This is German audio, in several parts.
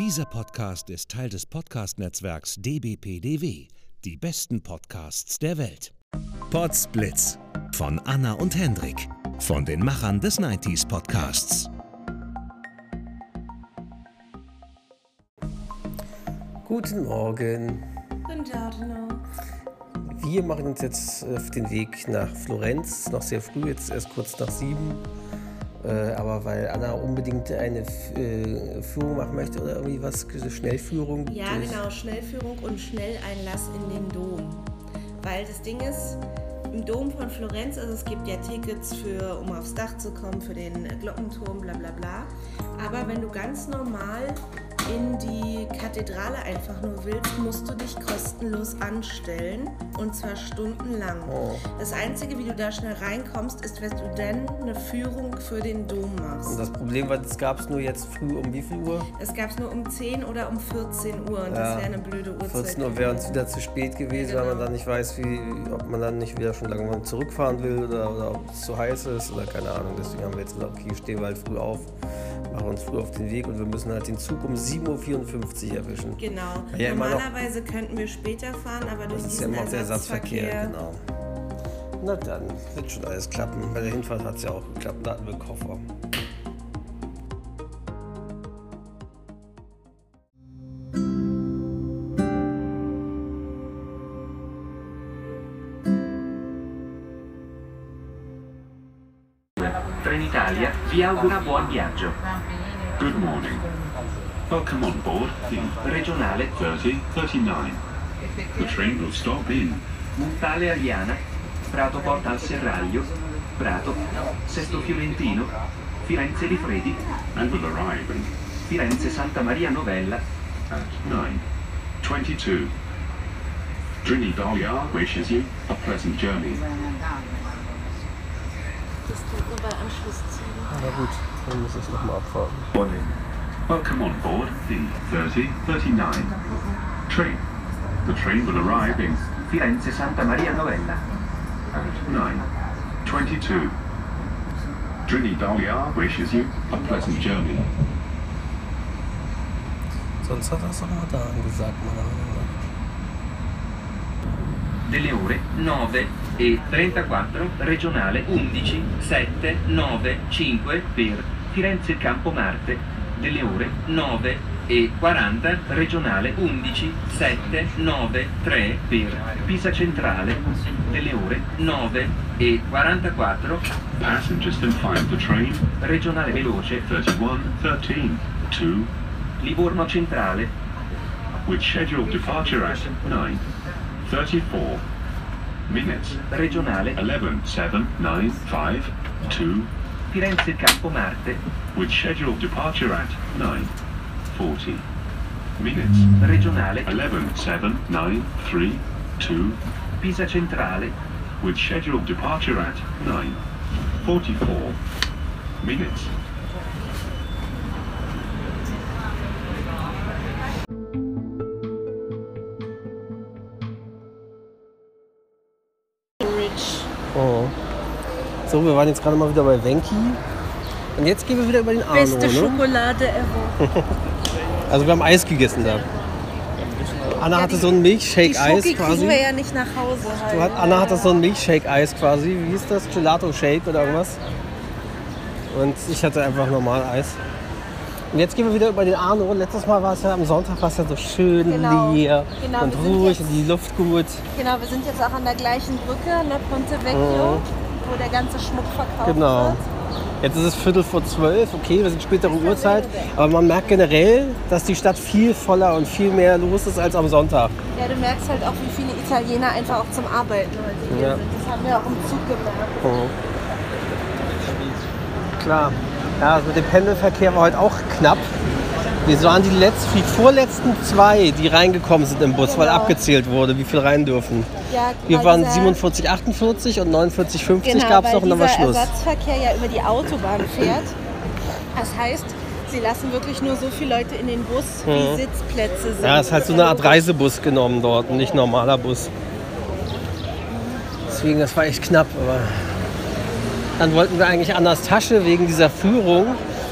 Dieser Podcast ist Teil des Podcast-Netzwerks dbpdw. Die besten Podcasts der Welt. Podsblitz von Anna und Hendrik von den Machern des 90s Podcasts. Guten Morgen. Guten Giorgio. Wir machen uns jetzt auf den Weg nach Florenz. Noch sehr früh, jetzt erst kurz nach sieben. Äh, aber weil Anna unbedingt eine F äh, Führung machen möchte oder irgendwie was, Schnellführung. Ja, genau, Schnellführung und Schnelleinlass in den Dom. Weil das Ding ist, im Dom von Florenz, also es gibt ja Tickets für, um aufs Dach zu kommen, für den Glockenturm, bla bla bla. Aber wenn du ganz normal in die Kathedrale einfach nur willst, musst du dich kostenlos anstellen und zwar stundenlang. Oh. Das Einzige, wie du da schnell reinkommst, ist, wenn du dann eine Führung für den Dom Und machst. das Problem war, das gab es nur jetzt früh um wie viel Uhr? Das gab es nur um 10 oder um 14 Uhr und das Ja. wäre eine blöde Uhrzeit. 14 Uhr wäre uns wieder zu spät gewesen, weil man Genau. dann nicht weiß, wie, ob man dann nicht wieder schon langsam zurückfahren will oder, oder ob es zu heiß ist oder keine Ahnung. Deswegen haben wir jetzt gesagt, okay, stehen wir halt früh auf, machen uns früh auf den Weg und wir müssen halt den Zug um 7.54 Uhr erwischen. Genau. Ja, immer noch- Normalerweise könnten wir später fahren, aber durch Das ist ja diesen immer der Ersatzverkehr, Ersatzverkehr. genau. Na dann, wird schon alles klappen. Bei der Hinfahrt hat es ja auch geklappt, da hatten wir Koffer. Vi augura buon viaggio. Good morning. Welcome on board the Regionale 3039. The train will stop in Montale Ariana, Prato Porta al Serraglio, Prato, Sesto Fiorentino, Firenze Rifredi, and will arrive in Firenze Santa Maria Novella, at 9.22. Trinidad wishes you a pleasant journey. Das tut nur bei Anschlusszügen. Na gut, dann muss ich nochmal abfahren. Welcome on board the 3039 train. The train will arrive in Firenze Santa Maria Novella. at 9.22. Trinidad wishes you a pleasant journey. Sonst hat er es auch mal da angesagt, meiner Meinung nach. Delle ore 9 e 34 regionale 11 7 9 5 per Firenze Campo Marte. Delle ore 9 e 40 regionale 11 7 9 3 per Pisa Centrale. Delle ore 9 e 44 Passengers can find the train. regionale veloce. 3113 to Livorno Centrale. With scheduled departure at 9.34 minutes. regionale 11.795 to Firenze Campo Marte with scheduled departure at 9.40 minutes. regionale 11.793 to Pisa Centrale with scheduled departure at 9.44 minutes. So, wir waren jetzt gerade mal wieder bei Venki. Und jetzt gehen wir wieder über den Arno, Beste ne? Schokolade ever. Also wir haben Eis gegessen da. Anna hatte so ein Die Milchshake-Eis quasi. kriegen wir ja nicht nach Hause halt. Hat, Anna hatte so ein Milchshake-Eis quasi. Wie hieß das? Gelato-Shake oder irgendwas. Und ich hatte einfach normal Eis. Und jetzt gehen wir wieder über den Arno. Letztes Mal war es ja am Sonntag war es ja so schön Genau. leer Genau, und ruhig jetzt- und die Luft gut. Genau, wir sind jetzt auch an der gleichen Brücke, der Ponte Vecchio, wo der ganze Schmuck verkauft. Genau. wird. Jetzt ist es Viertel vor zwölf, okay, wir sind spätere Uhrzeit, aber man merkt generell, dass die Stadt viel voller und viel mehr los ist als am Sonntag. Ja, du merkst halt auch, wie viele Italiener einfach auch zum Arbeiten heute hier Ja. sind. Das haben wir auch im Zug gemerkt. Mhm. Klar. Ja, also mit dem Pendelverkehr war heute auch knapp. Wir waren die letzten, die vorletzten zwei, die reingekommen sind im Bus, weil Genau. abgezählt wurde, wie viel rein dürfen. Ja, Wir weil waren dieser- 47, 48 und 49, 50 genau, gab es weil noch und dann war Schluss. Ersatzverkehr ja über die Autobahn fährt. Das heißt, sie lassen wirklich nur so viele Leute in den Bus, wie Mhm. Sitzplätze sind. Ja, es ist halt so eine Art Reisebus genommen dort und nicht normaler Bus. Deswegen, das war echt knapp, aber dann wollten wir eigentlich Annas Tasche wegen dieser Führung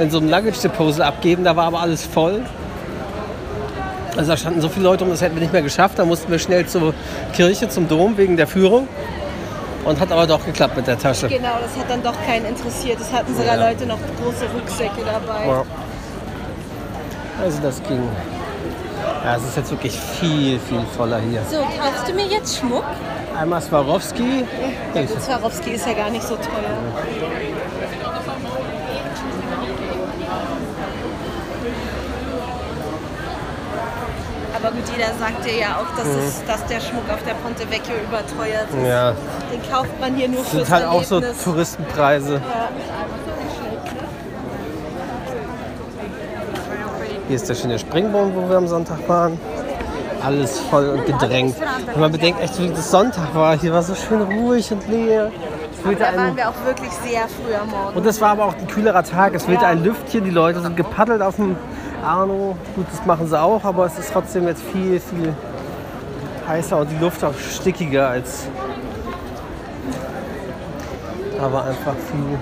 in so einem Luggage Deposal abgeben, da war aber alles voll. Also da standen so viele Leute um, das hätten wir nicht mehr geschafft. Da mussten wir schnell zur Kirche, zum Dom wegen der Führung. Und hat aber doch geklappt mit der Tasche. Genau, das hat dann doch keinen interessiert. Es hatten sogar Ja. Leute noch große Rucksäcke dabei. Ja. Also das ging. Ja, es ist jetzt wirklich viel, viel voller hier. So, kaufst du mir jetzt Schmuck? Einmal Swarovski. Ja Swarovski ist ja gar nicht so teuer. Aber gut, jeder sagt dir ja auch, dass, es, dass der Schmuck auf der Ponte Vecchio überteuert ist. Ja, Den kauft man hier nur das fürs sind halt auch so Erlebnis. Touristenpreise. Ja. Hier ist der schöne Springbogen, wo wir am Sonntag waren. Alles voll und gedrängt. Wenn man bedenkt, echt, wie das Sonntag war, hier war so schön ruhig und leer. Wehte Da waren wir auch wirklich sehr früh am Morgen. und es war aber auch ein kühlerer Tag. Es wehte Ja. ein Lüftchen, die Leute sind gepaddelt auf dem Arno. Gut, das machen sie auch, aber es ist trotzdem jetzt viel, viel heißer und die Luft auch stickiger als. War einfach viel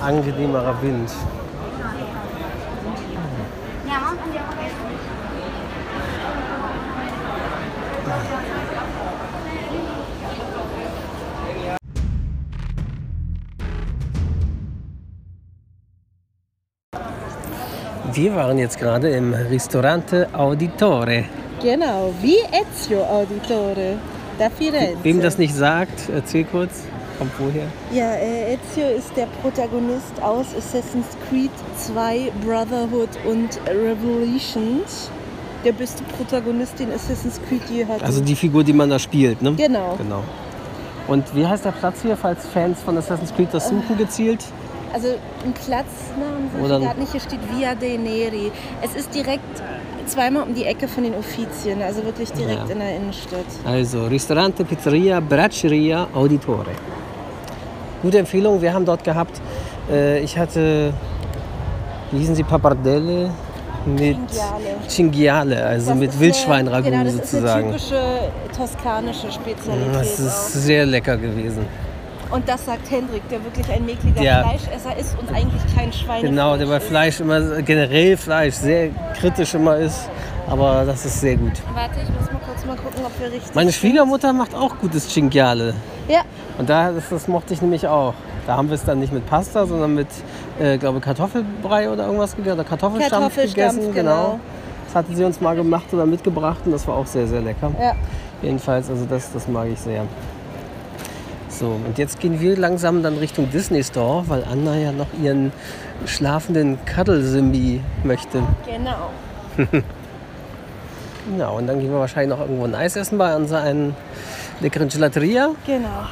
angenehmerer Wind. Wir waren jetzt gerade im Ristorante Auditore. Genau, wie Ezio Auditore da Firenze. Wem das nicht sagt, erzähl kurz. Kommt woher? Ja, äh, Ezio ist der Protagonist aus Assassin's Creed 2, Brotherhood und Revelations. Der beste Protagonist, den Assassin's Creed je hatte. Also die Figur, die man da spielt, ne? genau. Genau. Und wie heißt der Platz hier, falls Fans von Assassin's Creed das suchen gezielt? Also ein Platznamen Oder gerade nicht. Hier steht Via de Neri. Es ist direkt zweimal um die Ecke von den Uffizien, also wirklich direkt Ja. in der Innenstadt. Also Ristorante, Pizzeria, Bracceria, Auditore. Gute Empfehlung, wir haben dort gehabt, äh, ich hatte, wie hießen sie, Pappardelle mit Cinghiale. Cinghiale, also Das mit Wildschweinragout genau, das sozusagen. ist eine typische toskanische Spezialität. Das ist auch. sehr lecker gewesen. Und das sagt Hendrik, der wirklich ein mäkliger Der- Fleischesser ist und eigentlich kein Schweinefleisch Genau, der bei. Fleisch immer, generell Fleisch, sehr kritisch immer ist. Aber das ist sehr gut. Warte, ich muss mal kurz mal gucken, ob wir richtig Meine sind. Schwiegermutter macht auch gutes Cinghiale. Ja, Und da, das, das mochte ich nämlich auch. Da haben wir es dann nicht mit Pasta, sondern mit, äh, glaube Kartoffelbrei oder irgendwas gegessen. Oder Kartoffelstampf, Kartoffelstampf, gegessen. genau. Das hatte sie uns mal gemacht oder mitgebracht und das war auch sehr, sehr lecker. ja. Jedenfalls, also das, das mag ich sehr. So, und jetzt gehen wir langsam dann Richtung Disney Store, weil Anna ja noch ihren schlafenden Cuddle-Simbi möchte. Genau. Genau, und dann gehen wir wahrscheinlich noch irgendwo ein Eis essen bei unserer leckeren Gelateria. Genau.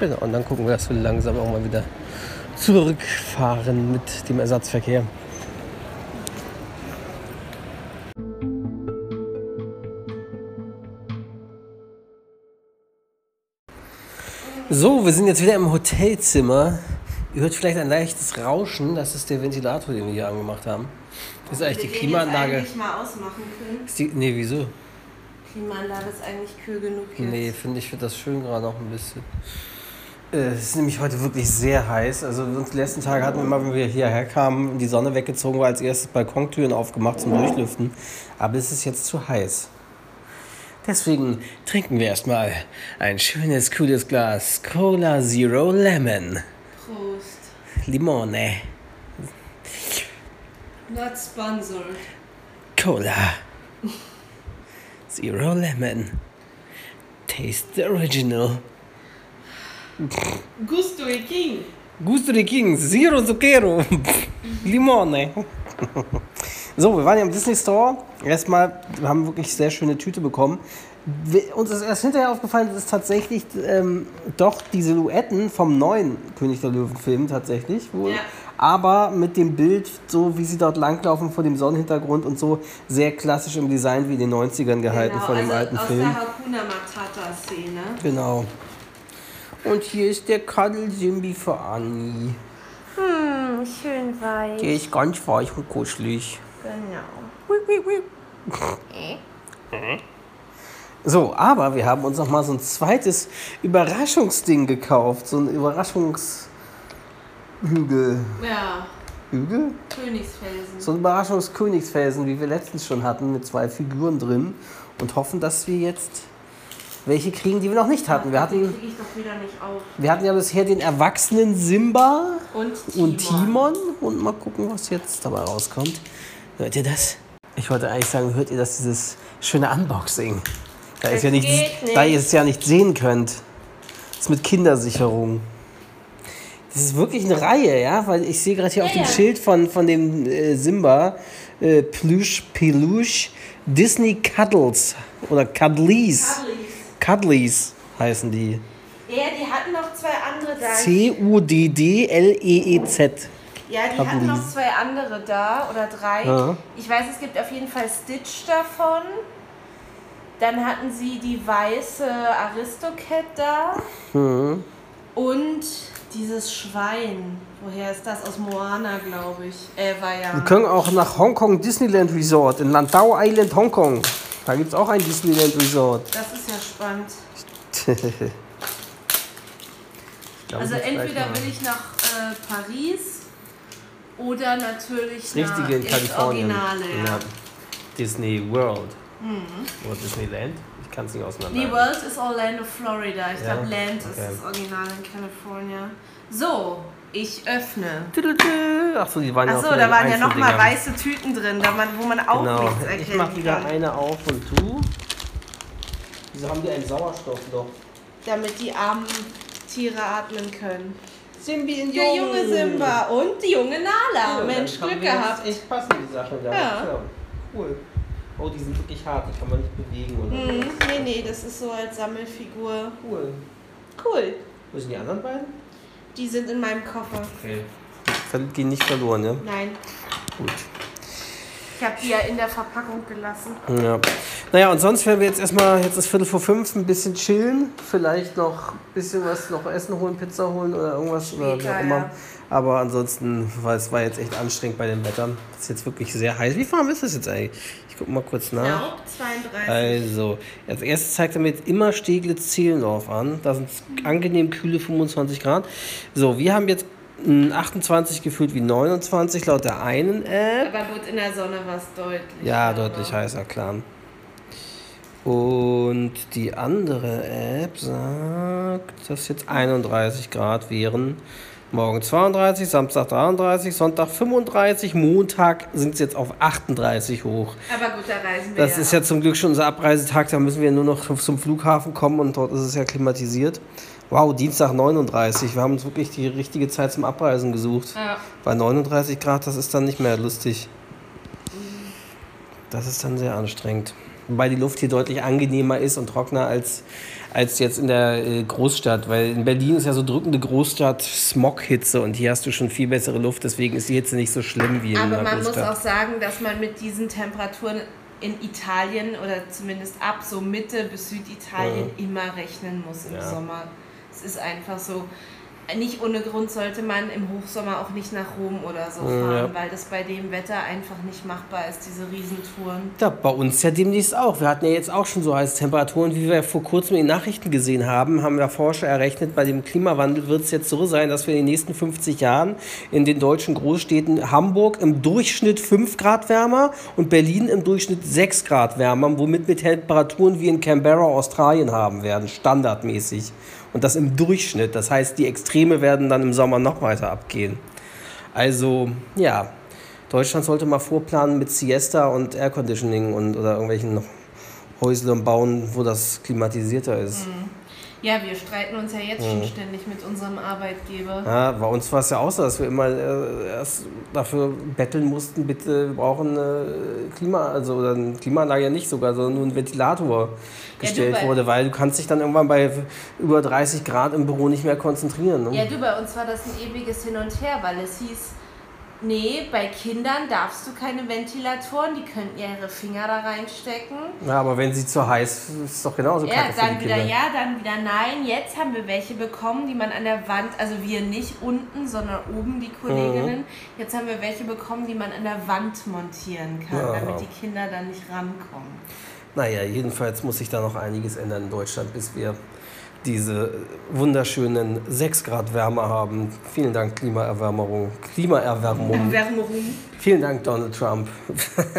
Genau, und dann gucken wir, dass wir langsam auch mal wieder zurückfahren mit dem Ersatzverkehr. So, wir sind jetzt wieder im Hotelzimmer. Ihr hört vielleicht ein leichtes Rauschen. Das ist der Ventilator, den wir hier angemacht haben. Das ist eigentlich die Klimaanlage. eigentlich mal ausmachen können. Ist die, nee, wieso? Klimaanlage ist eigentlich kühl genug jetzt. Nee, finde ich, wird das schön gerade noch ein bisschen. Äh, Es ist nämlich heute wirklich sehr heiß. Also die letzten Tage hatten wir immer, wenn wir hierher kamen, die Sonne weggezogen war, als erstes Balkontüren aufgemacht zum Durchlüften. Aber es ist jetzt zu heiß. Deswegen trinken wir erstmal ein schönes, cooles Glas Cola Zero Lemon. Prost. Limone. Not sponsored. Cola. Zero Lemon. Taste the original. Gusto e King. Gusto di King, Zero Zucchero, Limone. So, wir waren ja im Disney Store. Erstmal, wir haben wirklich sehr schöne Tüte bekommen. Wir- Uns ist erst hinterher aufgefallen, dass es tatsächlich ähm, doch die Silhouetten vom neuen König der Löwen-Film tatsächlich wohl. Ja. Aber mit dem Bild, so wie sie dort langlaufen vor dem Sonnenhintergrund und so, sehr klassisch im Design wie in den 90ern gehalten von dem also alten aus Film. der Hakuna Matata-Szene. Genau. Und hier ist der Cuddle-Simbi für Anni. Hm, schön weich. Der ist ganz weich und kuschelig. Genau. So, aber wir haben uns noch mal so ein zweites Überraschungsding gekauft. So ein Überraschungshügel. Ja. Hügel. Königsfelsen. So ein Überraschungskönigsfelsen, wie wir letztens schon hatten, mit zwei Figuren drin. Und hoffen, dass wir jetzt welche kriegen, die wir noch nicht hatten. Wir hatten, kriege ich doch wieder nicht auf. wir hatten ja bisher den erwachsenen Simba Und Timon. und Timon. Und mal gucken, was jetzt dabei rauskommt. Hört ihr das? Ich wollte eigentlich sagen, hört ihr das, dieses schöne Unboxing? Da, ist ja nicht, geht nicht. da ihr es ja nicht sehen könnt. Das ist mit Kindersicherung. Das ist wirklich eine Reihe, ja? Weil ich sehe gerade hier auf dem ja. Schild von, von dem äh, Simba äh, Plüsch, Peluche, Disney Cuddles oder Cuddlies. Cuddlies. Cuddlies heißen die. Ja, die hatten noch zwei andere da. C-U-D-D-L-E-E-Z. Ja, die Cuddlies. hatten noch zwei andere da oder drei. Ja. Ich weiß, es gibt auf jeden Fall Stitch davon. Dann hatten sie die weiße Aristocat da. Mhm. Und dieses Schwein. Woher ist das? Aus Moana, glaube ich. Äh, war ja. Wir können auch nach Hongkong Disneyland Resort in Landau Island, Hongkong. Da gibt es auch ein Disneyland Resort. Das ist ja spannend. Ich glaube, Also entweder will ich nach äh, Paris oder natürlich das Richtige in Kalifornien. Originale, ja. Ja. Disney World. Oder Disneyland. Ich kann es nicht auseinander. Nee, World ist Orlando, Florida. Ich Ja? glaube, Land ist Okay. das Original in California. So, ich öffne. Achso, die waren ja Achso, auch da waren ja noch nochmal weiße Tüten drin, da man, wo man auch Genau. nichts Ich erkennen mach wieder eine auf und du. Wieso haben die ein Sauerstoffloch? Damit die armen Tiere atmen können. Simbi in Der junge Simba und die junge Nala. Ja, Mensch, dann haben Glück gehabt. Echt passend die Sache da. Ja. Cool. Oh, die sind wirklich hart, die kann man nicht bewegen oder Hm, so. nee, nee, das ist so als Sammelfigur. Cool. Cool. Wo sind die anderen beiden? Die sind in meinem Koffer. Okay. Gehen nicht verloren, ne? Nein, Gut. Ich habe die ja in der Verpackung gelassen. Ja. Naja, und sonst werden wir jetzt erstmal, jetzt ist Viertel vor fünf, ein bisschen chillen. Vielleicht noch ein bisschen was noch essen holen, Pizza holen oder irgendwas oder wie auch immer. ja. Aber ansonsten war es war jetzt echt anstrengend bei dem Wetter. Es ist jetzt wirklich sehr heiß. Wie warm ist es jetzt eigentlich? Ich gucke mal kurz nach. Ja, 32. Also, als erstes zeigt er mir jetzt immer Steglitz-Zehlendorf an. Da sind angenehm kühle 25 Grad. So, wir haben jetzt 28 gefühlt wie 29 laut der einen App. Aber gut, in der Sonne war es deutlich. Ja, aber- deutlich heißer, klar. Und die andere App sagt, dass jetzt 31 Grad wären. Morgen 32, Samstag 33, Sonntag 35, Montag sind es jetzt auf 38 hoch. Aber gut, da reisen wir Das ja ist ja zum Glück schon unser Abreisetag, da müssen wir nur noch zum Flughafen kommen und dort ist es ja klimatisiert. Wow, Dienstag 39, wir haben uns wirklich die richtige Zeit zum Abreisen gesucht. Ja. Bei 39 Grad, das ist dann nicht mehr lustig. Das ist dann sehr anstrengend. Wobei die Luft hier deutlich angenehmer ist und trockener als, als jetzt in der äh, Großstadt. Weil in Berlin ist ja so drückende Großstadt Smoghitze und hier hast du schon viel bessere Luft. Deswegen ist die Hitze nicht so schlimm wie in Aber der man muss Großstadt. auch sagen, dass man mit diesen Temperaturen in Italien oder zumindest ab so Mitte bis Süditalien immer rechnen muss im Ja. Sommer. Es ist einfach so. Nicht ohne Grund sollte man im Hochsommer auch nicht nach Rom oder so fahren, weil das bei dem Wetter einfach nicht machbar ist, diese Riesentouren. Ja, bei uns ja demnächst auch. Wir hatten ja jetzt auch schon so heiße Temperaturen, wie wir vor kurzem in den Nachrichten gesehen haben, haben ja Forscher errechnet, bei dem Klimawandel wird es jetzt so sein, dass wir in den nächsten 50 Jahren in den deutschen Großstädten Hamburg im Durchschnitt 5 Grad wärmer und Berlin im Durchschnitt 6 Grad wärmer, womit wir Temperaturen wie in Canberra, Australien haben werden, standardmäßig. Und das im Durchschnitt. Das heißt, die Extreme werden dann im Sommer noch weiter abgehen. Also, ja, Deutschland sollte mal vorplanen mit Siesta und Air Conditioning und oder irgendwelchen Häuslern bauen, wo das klimatisierter ist. Ja, wir streiten uns ja jetzt Mhm. schon ständig mit unserem Arbeitgeber. Ja, bei uns war es ja auch so, dass wir immer äh, erst dafür betteln mussten, bitte, wir brauchen eine Klima, also oder eine Klimaanlage ja nicht sogar, sondern nur ein Ventilator gestellt bei- wurde, weil du kannst dich dann irgendwann bei über 30 Grad im Büro nicht mehr konzentrieren. Ne? Ja, du, bei uns war das ein ewiges Hin und Her, weil es hieß, nee, bei Kindern darfst du keine Ventilatoren, die könnten ja ihre Finger da reinstecken. Ja, aber wenn sie zu heiß ist, ist es doch genauso Ja, kacke für dann die wieder Kinder. ja, dann wieder nein. Jetzt haben wir welche bekommen, die man an der Wand, also wir nicht unten, sondern oben die Kolleginnen. Mhm. Jetzt haben wir welche bekommen, die man an der Wand montieren kann, Ja. damit die Kinder dann nicht rankommen. Naja, jedenfalls muss sich da noch einiges ändern in Deutschland, bis wir diese wunderschönen 6 Grad Wärme haben. Vielen Dank, Klimaerwärmung. Klimaerwärmung. Erwärmung. Vielen Dank, Donald Trump.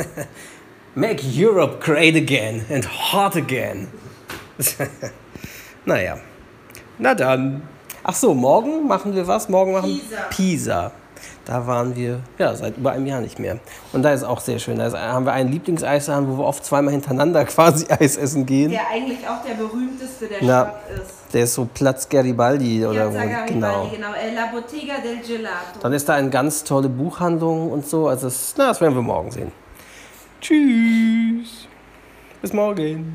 Make Europe great again and hot again. naja. Na dann. Ach so, morgen machen wir was? Morgen machen Pisa. Pisa. Da waren wir ja seit über einem Jahr nicht mehr. Und da ist auch sehr schön. Da ist- haben wir einen Lieblingseisladen, wo wir oft zweimal hintereinander quasi Eis essen gehen. Der eigentlich auch der berühmteste der Na, Stadt ist. Der ist so Platz Garibaldi oder Piazza wo, Garibaldi, genau. genau. Äh, La Bottega del Gelato. Dann ist da eine ganz tolle Buchhandlung und so. Also das, na, das werden wir morgen sehen. Tschüss. Bis morgen.